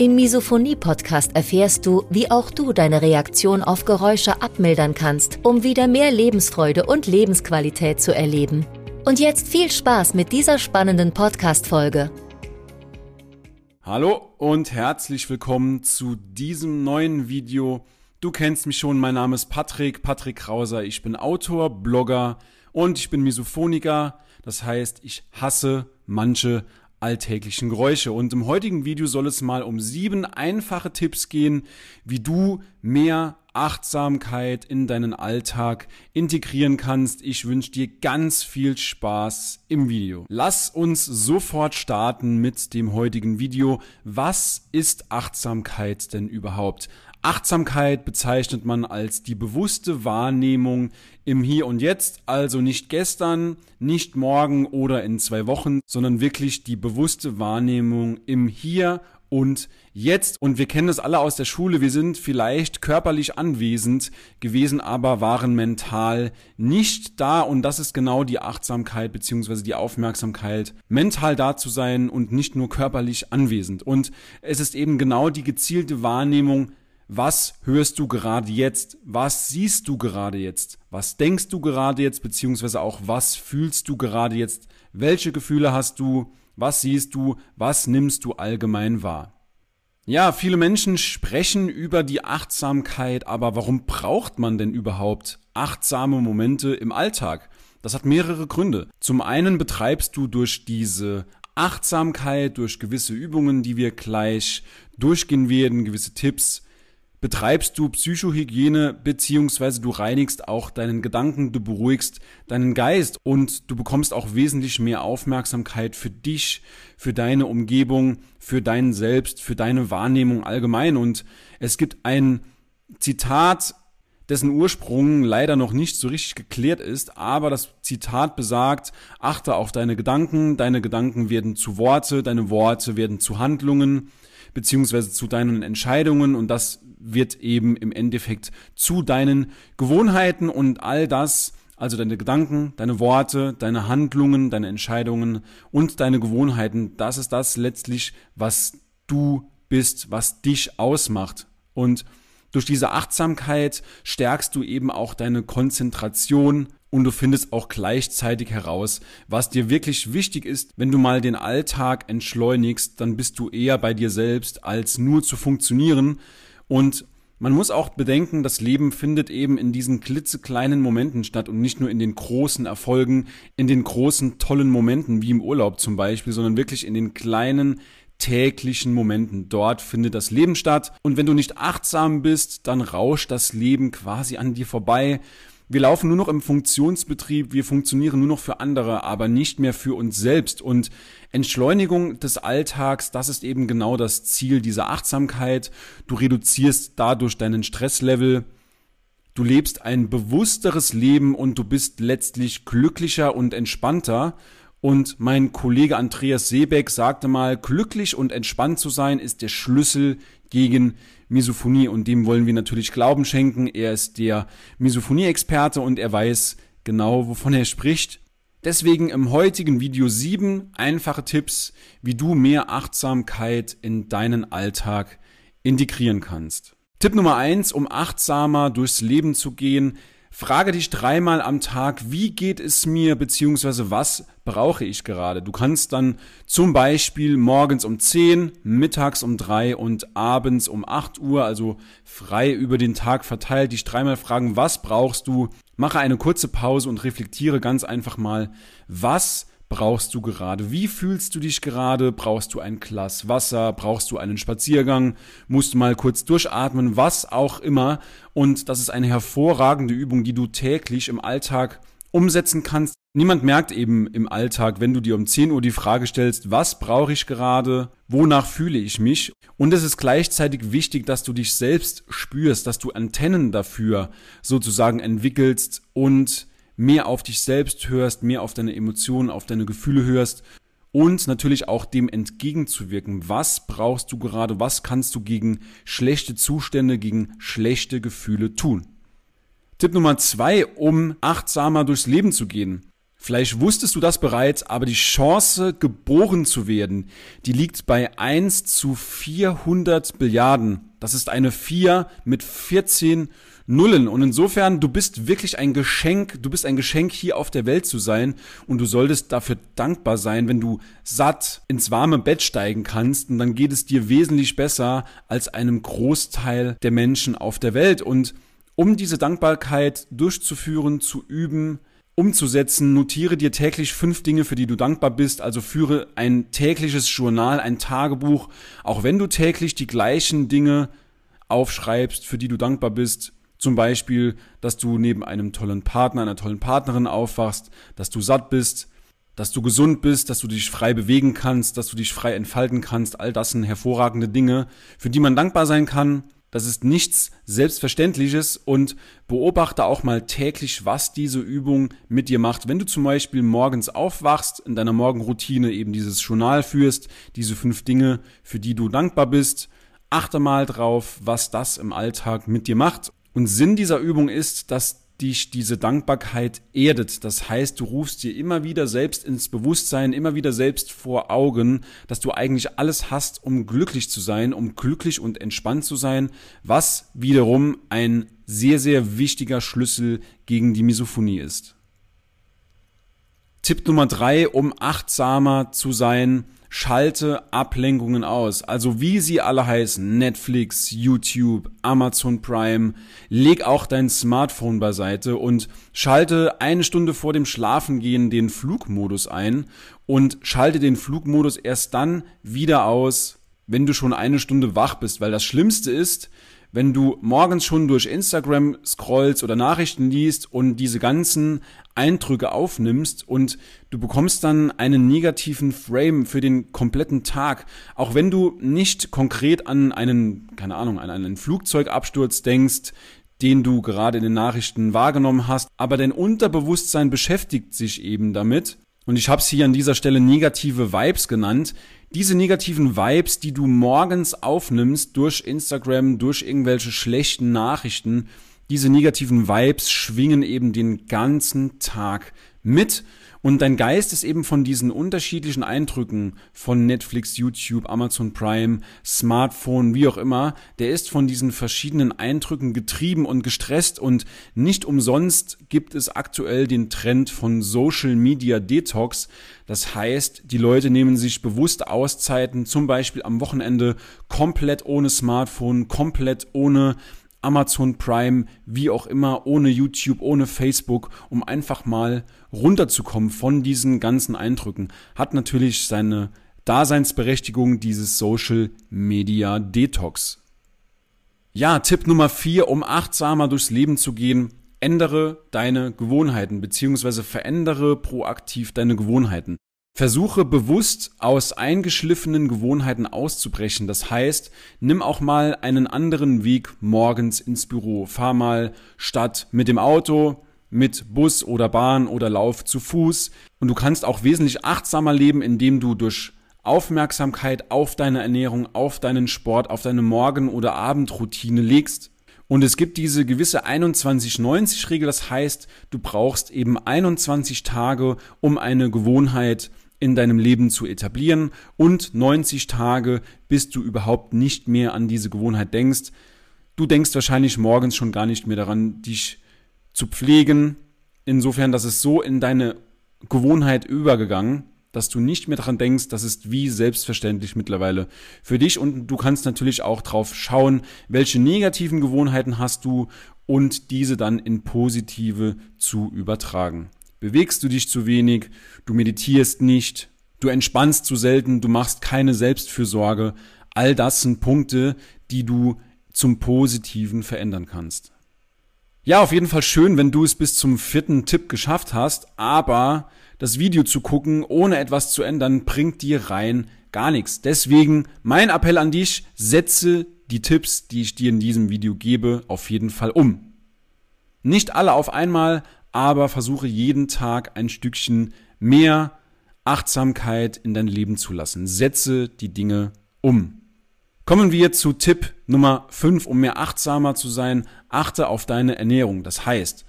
Im Misophonie-Podcast erfährst du, wie auch du deine Reaktion auf Geräusche abmildern kannst, um wieder mehr Lebensfreude und Lebensqualität zu erleben. Und jetzt viel Spaß mit dieser spannenden Podcast-Folge. Hallo und herzlich willkommen zu diesem neuen Video. Du kennst mich schon, mein Name ist Patrick, Patrick Krauser. Ich bin Autor, Blogger und ich bin Misophoniker. Das heißt, ich hasse manche alltäglichen Geräusche. Und im heutigen Video soll es mal um sieben einfache Tipps gehen, wie du mehr Achtsamkeit in deinen Alltag integrieren kannst. Ich wünsche dir ganz viel Spaß im Video. Lass uns sofort starten mit dem heutigen Video. Was ist Achtsamkeit denn überhaupt? Achtsamkeit bezeichnet man als die bewusste Wahrnehmung im Hier und Jetzt, also nicht gestern, nicht morgen oder in zwei Wochen, sondern wirklich die bewusste Wahrnehmung im Hier und jetzt. Und wir kennen das alle aus der Schule. Wir sind vielleicht körperlich anwesend gewesen, aber waren mental nicht da. Und das ist genau die Achtsamkeit beziehungsweise die Aufmerksamkeit, mental da zu sein und nicht nur körperlich anwesend. Und es ist eben genau die gezielte Wahrnehmung was hörst du gerade jetzt? Was siehst du gerade jetzt? Was denkst du gerade jetzt? Beziehungsweise auch, was fühlst du gerade jetzt? Welche Gefühle hast du? Was siehst du? Was nimmst du allgemein wahr? Ja, viele Menschen sprechen über die Achtsamkeit, aber warum braucht man denn überhaupt achtsame Momente im Alltag? Das hat mehrere Gründe. Zum einen betreibst du durch diese Achtsamkeit, durch gewisse Übungen, die wir gleich durchgehen werden, gewisse Tipps, betreibst du Psychohygiene beziehungsweise du reinigst auch deinen Gedanken, du beruhigst deinen Geist und du bekommst auch wesentlich mehr Aufmerksamkeit für dich, für deine Umgebung, für dein Selbst, für deine Wahrnehmung allgemein. Und es gibt ein Zitat, dessen Ursprung leider noch nicht so richtig geklärt ist, aber das Zitat besagt, achte auf deine Gedanken, deine Gedanken werden zu Worte, deine Worte werden zu Handlungen, beziehungsweise zu deinen Entscheidungen und das wird eben im Endeffekt zu deinen Gewohnheiten und all das, also deine Gedanken, deine Worte, deine Handlungen, deine Entscheidungen und deine Gewohnheiten, das ist das letztlich, was du bist, was dich ausmacht. Und durch diese Achtsamkeit stärkst du eben auch deine Konzentration und du findest auch gleichzeitig heraus, was dir wirklich wichtig ist. Wenn du mal den Alltag entschleunigst, dann bist du eher bei dir selbst, als nur zu funktionieren. Und man muss auch bedenken, das Leben findet eben in diesen klitzekleinen Momenten statt und nicht nur in den großen Erfolgen, in den großen tollen Momenten wie im Urlaub zum Beispiel, sondern wirklich in den kleinen täglichen Momenten. Dort findet das Leben statt. Und wenn du nicht achtsam bist, dann rauscht das Leben quasi an dir vorbei. Wir laufen nur noch im Funktionsbetrieb, wir funktionieren nur noch für andere, aber nicht mehr für uns selbst. Und Entschleunigung des Alltags, das ist eben genau das Ziel dieser Achtsamkeit. Du reduzierst dadurch deinen Stresslevel. Du lebst ein bewussteres Leben und du bist letztlich glücklicher und entspannter. Und mein Kollege Andreas Seebeck sagte mal, glücklich und entspannt zu sein ist der Schlüssel gegen Misophonie und dem wollen wir natürlich Glauben schenken. Er ist der Misophonie-Experte und er weiß genau, wovon er spricht. Deswegen im heutigen Video sieben einfache Tipps, wie du mehr Achtsamkeit in deinen Alltag integrieren kannst. Tipp Nummer eins, um achtsamer durchs Leben zu gehen, Frage dich dreimal am Tag, wie geht es mir, beziehungsweise was brauche ich gerade? Du kannst dann zum Beispiel morgens um 10, mittags um 3 und abends um 8 Uhr, also frei über den Tag verteilt, dich dreimal fragen, was brauchst du? Mache eine kurze Pause und reflektiere ganz einfach mal, was brauchst du gerade? Wie fühlst du dich gerade? Brauchst du ein Glas Wasser? Brauchst du einen Spaziergang? Musst du mal kurz durchatmen? Was auch immer. Und das ist eine hervorragende Übung, die du täglich im Alltag umsetzen kannst. Niemand merkt eben im Alltag, wenn du dir um 10 Uhr die Frage stellst, was brauche ich gerade, wonach fühle ich mich. Und es ist gleichzeitig wichtig, dass du dich selbst spürst, dass du Antennen dafür sozusagen entwickelst und mehr auf dich selbst hörst, mehr auf deine Emotionen, auf deine Gefühle hörst und natürlich auch dem entgegenzuwirken. Was brauchst du gerade? Was kannst du gegen schlechte Zustände, gegen schlechte Gefühle tun? Tipp Nummer zwei, um achtsamer durchs Leben zu gehen. Vielleicht wusstest du das bereits, aber die Chance, geboren zu werden, die liegt bei 1 zu 400 Billiarden. Das ist eine 4 mit 14 Nullen. Und insofern, du bist wirklich ein Geschenk, du bist ein Geschenk hier auf der Welt zu sein und du solltest dafür dankbar sein, wenn du satt ins warme Bett steigen kannst und dann geht es dir wesentlich besser als einem Großteil der Menschen auf der Welt. Und um diese Dankbarkeit durchzuführen, zu üben, umzusetzen, notiere dir täglich fünf Dinge, für die du dankbar bist. Also führe ein tägliches Journal, ein Tagebuch, auch wenn du täglich die gleichen Dinge aufschreibst, für die du dankbar bist. Zum Beispiel, dass du neben einem tollen Partner, einer tollen Partnerin aufwachst, dass du satt bist, dass du gesund bist, dass du dich frei bewegen kannst, dass du dich frei entfalten kannst. All das sind hervorragende Dinge, für die man dankbar sein kann. Das ist nichts Selbstverständliches und beobachte auch mal täglich, was diese Übung mit dir macht. Wenn du zum Beispiel morgens aufwachst, in deiner Morgenroutine eben dieses Journal führst, diese fünf Dinge, für die du dankbar bist, achte mal drauf, was das im Alltag mit dir macht. Und Sinn dieser Übung ist, dass dich diese Dankbarkeit erdet. Das heißt, du rufst dir immer wieder selbst ins Bewusstsein, immer wieder selbst vor Augen, dass du eigentlich alles hast, um glücklich zu sein, um glücklich und entspannt zu sein, was wiederum ein sehr, sehr wichtiger Schlüssel gegen die Misophonie ist. Tipp Nummer drei, um achtsamer zu sein, schalte Ablenkungen aus. Also wie sie alle heißen, Netflix, YouTube, Amazon Prime, leg auch dein Smartphone beiseite und schalte eine Stunde vor dem Schlafengehen den Flugmodus ein und schalte den Flugmodus erst dann wieder aus, wenn du schon eine Stunde wach bist, weil das Schlimmste ist, wenn du morgens schon durch Instagram scrollst oder Nachrichten liest und diese ganzen Eindrücke aufnimmst und du bekommst dann einen negativen Frame für den kompletten Tag. Auch wenn du nicht konkret an einen, keine Ahnung, an einen Flugzeugabsturz denkst, den du gerade in den Nachrichten wahrgenommen hast, aber dein Unterbewusstsein beschäftigt sich eben damit. Und ich habe es hier an dieser Stelle negative Vibes genannt, diese negativen Vibes, die du morgens aufnimmst durch Instagram, durch irgendwelche schlechten Nachrichten, diese negativen Vibes schwingen eben den ganzen Tag mit und dein Geist ist eben von diesen unterschiedlichen Eindrücken von Netflix, YouTube, Amazon Prime, Smartphone, wie auch immer, der ist von diesen verschiedenen Eindrücken getrieben und gestresst und nicht umsonst gibt es aktuell den Trend von Social Media Detox. Das heißt, die Leute nehmen sich bewusst Auszeiten, zum Beispiel am Wochenende komplett ohne Smartphone, komplett ohne Amazon Prime, wie auch immer, ohne YouTube, ohne Facebook, um einfach mal runterzukommen von diesen ganzen Eindrücken, hat natürlich seine Daseinsberechtigung dieses Social Media Detox. Ja, Tipp Nummer vier, um achtsamer durchs Leben zu gehen, ändere deine Gewohnheiten beziehungsweise verändere proaktiv deine Gewohnheiten. Versuche bewusst aus eingeschliffenen Gewohnheiten auszubrechen. Das heißt, nimm auch mal einen anderen Weg morgens ins Büro. Fahr mal statt mit dem Auto, mit Bus oder Bahn oder Lauf zu Fuß. Und du kannst auch wesentlich achtsamer leben, indem du durch Aufmerksamkeit auf deine Ernährung, auf deinen Sport, auf deine Morgen- oder Abendroutine legst. Und es gibt diese gewisse 21-90-Regel, das heißt, du brauchst eben 21 Tage, um eine Gewohnheit in deinem Leben zu etablieren und 90 Tage, bis du überhaupt nicht mehr an diese Gewohnheit denkst. Du denkst wahrscheinlich morgens schon gar nicht mehr daran, dich zu pflegen. Insofern, das ist so in deine Gewohnheit übergegangen, dass du nicht mehr daran denkst, das ist wie selbstverständlich mittlerweile für dich und du kannst natürlich auch drauf schauen, welche negativen Gewohnheiten hast du und diese dann in positive zu übertragen bewegst du dich zu wenig, du meditierst nicht, du entspannst zu selten, du machst keine Selbstfürsorge. All das sind Punkte, die du zum Positiven verändern kannst. Ja, auf jeden Fall schön, wenn du es bis zum vierten Tipp geschafft hast, aber das Video zu gucken, ohne etwas zu ändern, bringt dir rein gar nichts. Deswegen mein Appell an dich, setze die Tipps, die ich dir in diesem Video gebe, auf jeden Fall um. Nicht alle auf einmal, aber versuche jeden Tag ein Stückchen mehr Achtsamkeit in dein Leben zu lassen. Setze die Dinge um. Kommen wir zu Tipp Nummer 5, um mehr achtsamer zu sein. Achte auf deine Ernährung. Das heißt,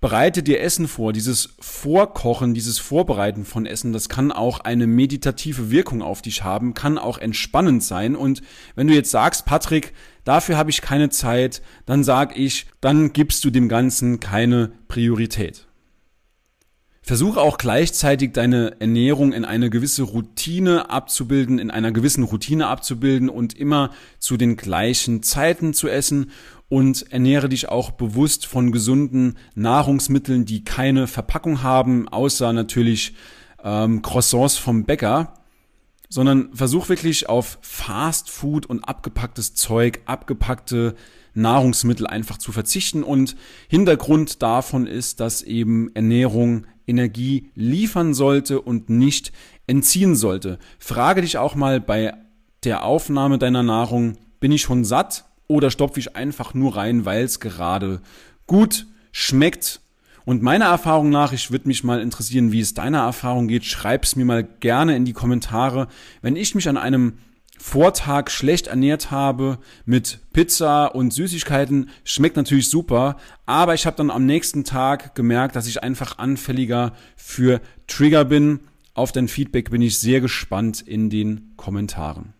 bereite dir Essen vor. Dieses Vorkochen, dieses Vorbereiten von Essen, das kann auch eine meditative Wirkung auf dich haben, kann auch entspannend sein. Und wenn du jetzt sagst, Patrick, dafür habe ich keine Zeit, dann sag ich, dann gibst du dem Ganzen keine Priorität. Versuche auch gleichzeitig deine Ernährung in eine gewisse Routine abzubilden, in einer gewissen Routine abzubilden und immer zu den gleichen Zeiten zu essen. Und ernähre dich auch bewusst von gesunden Nahrungsmitteln, die keine Verpackung haben, außer natürlich ähm, Croissants vom Bäcker, sondern versuch wirklich auf Fast Food und abgepacktes Zeug, abgepackte Nahrungsmittel einfach zu verzichten und Hintergrund davon ist, dass eben Ernährung Energie liefern sollte und nicht entziehen sollte. Frage dich auch mal bei der Aufnahme deiner Nahrung, bin ich schon satt oder stopfe ich einfach nur rein, weil es gerade gut schmeckt? Und meiner Erfahrung nach, ich würde mich mal interessieren, wie es deiner Erfahrung geht, schreib's mir mal gerne in die Kommentare. Wenn ich mich an einem Vortag schlecht ernährt habe mit Pizza und Süßigkeiten, schmeckt natürlich super, aber ich habe dann am nächsten Tag gemerkt, dass ich einfach anfälliger für Trigger bin. Auf dein Feedback bin ich sehr gespannt in den Kommentaren.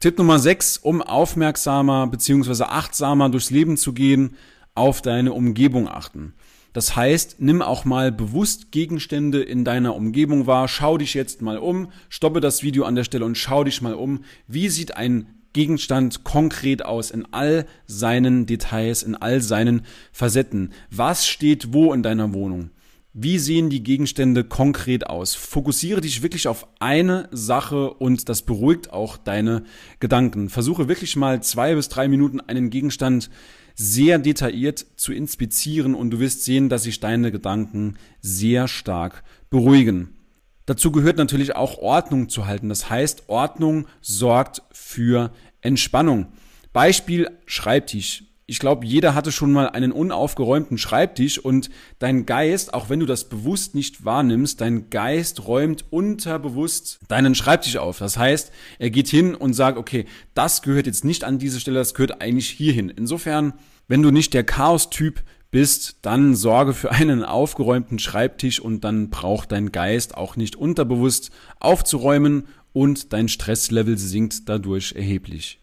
Tipp Nummer 6, um aufmerksamer bzw. achtsamer durchs Leben zu gehen, auf deine Umgebung achten. Das heißt, nimm auch mal bewusst Gegenstände in deiner Umgebung wahr. Schau dich jetzt mal um, stoppe das Video an der Stelle und schau dich mal um. Wie sieht ein Gegenstand konkret aus in all seinen Details, in all seinen Facetten? Was steht wo in deiner Wohnung? Wie sehen die Gegenstände konkret aus? Fokussiere dich wirklich auf eine Sache und das beruhigt auch deine Gedanken. Versuche wirklich mal zwei bis drei Minuten einen Gegenstand sehr detailliert zu inspizieren und du wirst sehen, dass sich deine Gedanken sehr stark beruhigen. Dazu gehört natürlich auch Ordnung zu halten. Das heißt, Ordnung sorgt für Entspannung. Beispiel Schreibtisch. Ich glaube, jeder hatte schon mal einen unaufgeräumten Schreibtisch und dein Geist, auch wenn du das bewusst nicht wahrnimmst, dein Geist räumt unterbewusst deinen Schreibtisch auf. Das heißt, er geht hin und sagt, okay, das gehört jetzt nicht an diese Stelle, das gehört eigentlich hierhin. Insofern, wenn du nicht der Chaos-Typ bist, dann sorge für einen aufgeräumten Schreibtisch und dann braucht dein Geist auch nicht unterbewusst aufzuräumen und dein Stresslevel sinkt dadurch erheblich.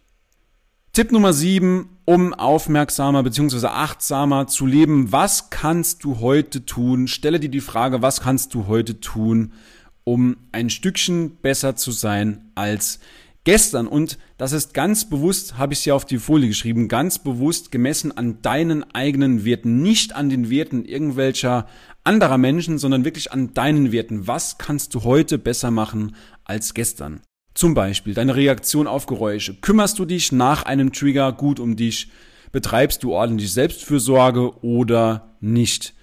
Tipp Nummer 7, um aufmerksamer bzw. achtsamer zu leben. Was kannst du heute tun? Stelle dir die Frage, was kannst du heute tun, um ein Stückchen besser zu sein als gestern? Und das ist ganz bewusst, habe ich hier auf die Folie geschrieben, ganz bewusst gemessen an deinen eigenen Werten, nicht an den Werten irgendwelcher anderer Menschen, sondern wirklich an deinen Werten. Was kannst du heute besser machen als gestern? Zum Beispiel deine Reaktion auf Geräusche. Kümmerst du dich nach einem Trigger gut um dich? Betreibst du ordentlich Selbstfürsorge oder nicht?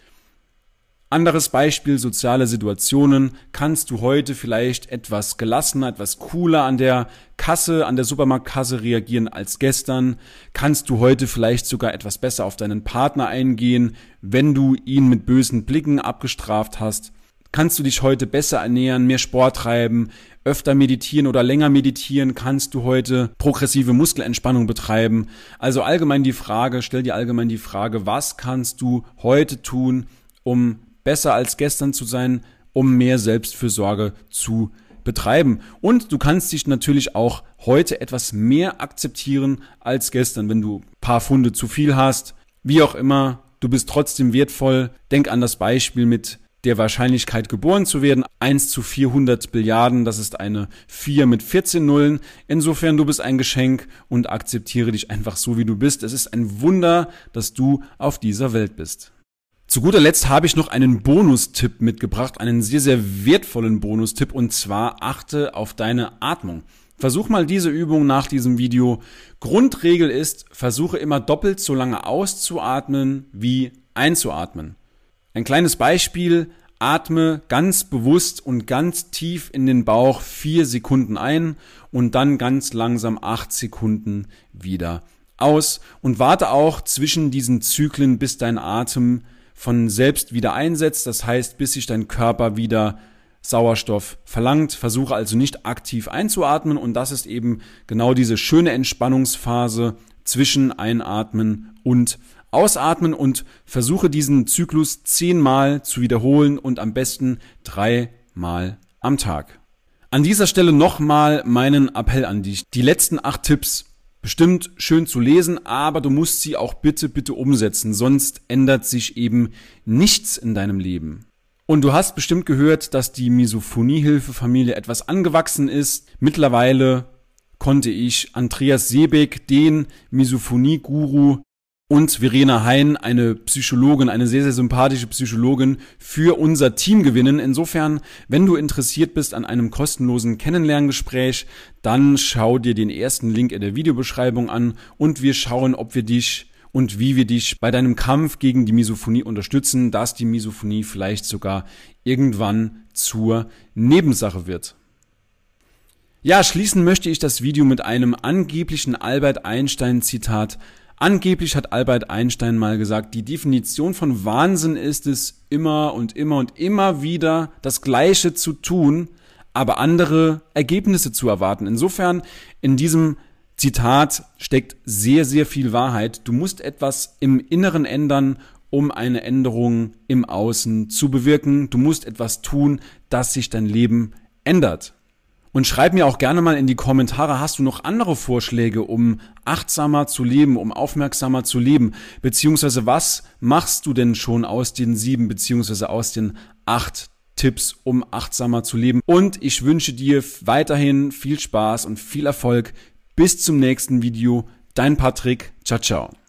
Anderes Beispiel, soziale Situationen. Kannst du heute vielleicht etwas gelassener, etwas cooler an der Kasse, an der Supermarktkasse reagieren als gestern? Kannst du heute vielleicht sogar etwas besser auf deinen Partner eingehen, wenn du ihn mit bösen Blicken abgestraft hast? Kannst du dich heute besser ernähren, mehr Sport treiben, öfter meditieren oder länger meditieren? Kannst du heute progressive Muskelentspannung betreiben? Also allgemein die Frage, stell dir allgemein die Frage, was kannst du heute tun, um besser als gestern zu sein, um mehr Selbstfürsorge zu betreiben. Und du kannst dich natürlich auch heute etwas mehr akzeptieren als gestern, wenn du paar Funde zu viel hast. Wie auch immer, du bist trotzdem wertvoll. Denk an das Beispiel mit der Wahrscheinlichkeit geboren zu werden. 1 zu 400 Billiarden, das ist eine 4 mit 14 Nullen. Insofern, du bist ein Geschenk und akzeptiere dich einfach so, wie du bist. Es ist ein Wunder, dass du auf dieser Welt bist. Zu guter Letzt habe ich noch einen Bonustipp mitgebracht, einen sehr, sehr wertvollen Bonustipp und zwar achte auf deine Atmung. Versuch mal diese Übung nach diesem Video. Grundregel ist, versuche immer doppelt so lange auszuatmen wie einzuatmen. Ein kleines Beispiel, atme ganz bewusst und ganz tief in den Bauch vier Sekunden ein und dann ganz langsam acht Sekunden wieder aus und warte auch zwischen diesen Zyklen, bis dein Atem von selbst wieder einsetzt. Das heißt, bis sich dein Körper wieder Sauerstoff verlangt. Versuche also nicht aktiv einzuatmen und das ist eben genau diese schöne Entspannungsphase zwischen Einatmen und Ausatmen und versuche diesen Zyklus zehnmal zu wiederholen und am besten dreimal am Tag. An dieser Stelle nochmal meinen Appell an dich. Die letzten acht Tipps bestimmt schön zu lesen, aber du musst sie auch bitte, bitte umsetzen, sonst ändert sich eben nichts in deinem Leben. Und du hast bestimmt gehört, dass die Misophoniehilfefamilie etwas angewachsen ist. Mittlerweile konnte ich Andreas Seebeck, den Misophonie-Guru, und Verena Hein, eine Psychologin, eine sehr, sehr sympathische Psychologin, für unser Team gewinnen. Insofern, wenn du interessiert bist an einem kostenlosen Kennenlerngespräch, dann schau dir den ersten Link in der Videobeschreibung an und wir schauen, ob wir dich und wie wir dich bei deinem Kampf gegen die Misophonie unterstützen, dass die Misophonie vielleicht sogar irgendwann zur Nebensache wird. Ja, schließen möchte ich das Video mit einem angeblichen Albert Einstein Zitat. Angeblich hat Albert Einstein mal gesagt, die Definition von Wahnsinn ist es, immer und immer und immer wieder das Gleiche zu tun, aber andere Ergebnisse zu erwarten. Insofern in diesem Zitat steckt sehr, sehr viel Wahrheit. Du musst etwas im Inneren ändern, um eine Änderung im Außen zu bewirken. Du musst etwas tun, dass sich dein Leben ändert. Und schreib mir auch gerne mal in die Kommentare, hast du noch andere Vorschläge, um achtsamer zu leben, um aufmerksamer zu leben? Beziehungsweise was machst du denn schon aus den sieben, beziehungsweise aus den acht Tipps, um achtsamer zu leben? Und ich wünsche dir weiterhin viel Spaß und viel Erfolg bis zum nächsten Video. Dein Patrick. Ciao, ciao.